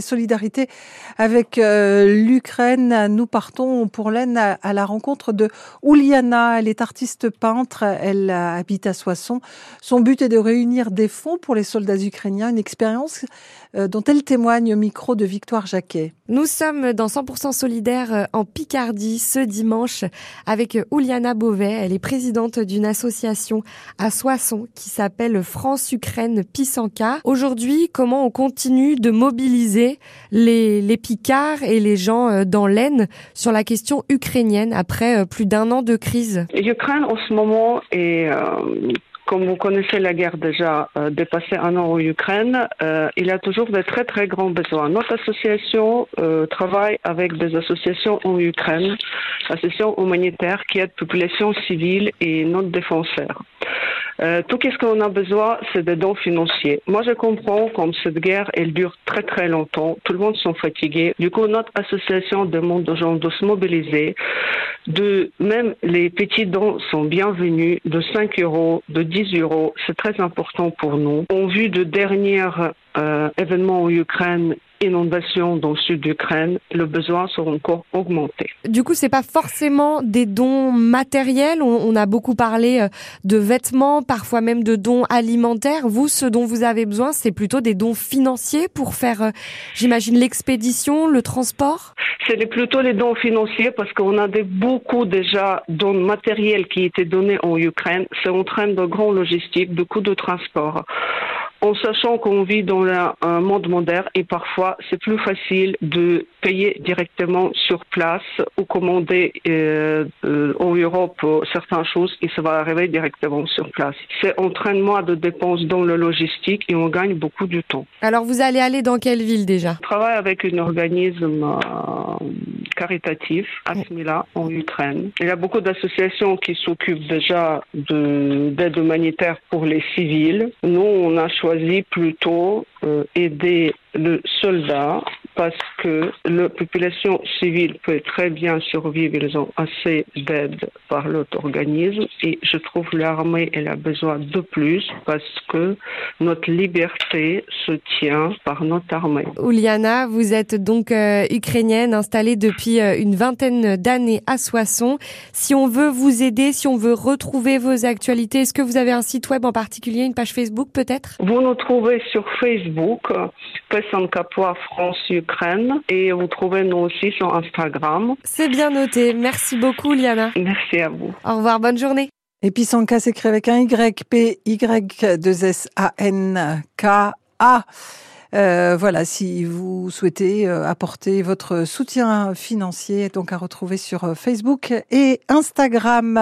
Solidarité avec euh, l'Ukraine. Nous partons pour l'Aisne à, la rencontre de Ouliana. Elle est artiste peintre. Elle habite à Soissons. Son but est de réunir des fonds pour les soldats ukrainiens. Une expérience euh, dont elle témoigne au micro de Victoire Jacquet. Nous sommes dans 100% solidaire euh, en Picardie ce dimanche avec Ouliana Beauvais. Elle est présidente d'une association à Soissons qui s'appelle France-Ukraine Pisanka. Aujourd'hui, comment on continue de mobiliser les, Picards et les gens euh, dans l'Aisne sur la question ukrainienne après euh, plus d'un an de crise L'Ukraine en ce moment est euh, comme vous connaissez la guerre déjà euh, dépassé un an en Ukraine, il y a toujours de très très grands besoins. Notre association travaille avec des associations en Ukraine, associations humanitaires qui aident population civile et non défenseurs. Euh, tout ce qu'on a besoin, c'est des dons financiers. Moi, je comprends comme cette guerre, elle dure très très longtemps. Tout le monde sont fatigués. Du coup, notre association demande aux gens de se mobiliser. De même, les petits dons sont bienvenus. De 5 euros, de 10 euros, c'est très important pour nous. En vue de derniers euh, événements en Ukraine, inondations dans le sud d'Ukraine, le besoin sera encore augmenté. Du coup, c'est pas forcément des dons matériels. On, a beaucoup parlé euh, de vêtements, parfois même de dons alimentaires. Vous, ce dont vous avez besoin, c'est plutôt des dons financiers pour faire, euh, j'imagine, l'expédition, le transport? C'est plutôt les dons financiers parce qu'on a des, beaucoup déjà dons matériels qui étaient donnés en Ukraine. C'est en train de grands logistiques, de coûts de transport en sachant qu'on vit dans un monde moderne et parfois c'est plus facile de payer directement sur place ou commander euh, euh en Europe certaines choses et ça va arriver directement sur place. C'est entraînement de dépenses dans le logistique et on gagne beaucoup de temps. Alors vous allez aller dans quelle ville déjà? Je travaille avec un organisme euh, caritatif à Smila en Ukraine. Il y a beaucoup d'associations qui s'occupent déjà d'aide humanitaire pour les civils. Nous, on a choisi plutôt euh, aider le soldat parce que la population civile peut très bien survivre, ils ont assez d'aide par l'autre organisme et je trouve l'armée elle a besoin de plus parce que notre liberté se tient par notre armée. Ouliana, vous êtes donc euh, ukrainienne installée depuis euh, une vingtaine d'années à Soissons. Si on veut vous aider, si on veut retrouver vos actualités, est-ce que vous avez un site web en particulier, une page Facebook peut-être? Vous nous trouvez sur Facebook, Pessankapois France-Ukraine et vous trouvez nous aussi sur Instagram. C'est bien noté. Merci beaucoup, Liana. Merci à vous. Au revoir, bonne journée. Et puis Sanka s'écrit avec un Y, P, Y, 2 S, A, N, K, A. Euh, voilà, si vous souhaitez euh, apporter votre soutien financier, donc à retrouver sur euh, Facebook et Instagram.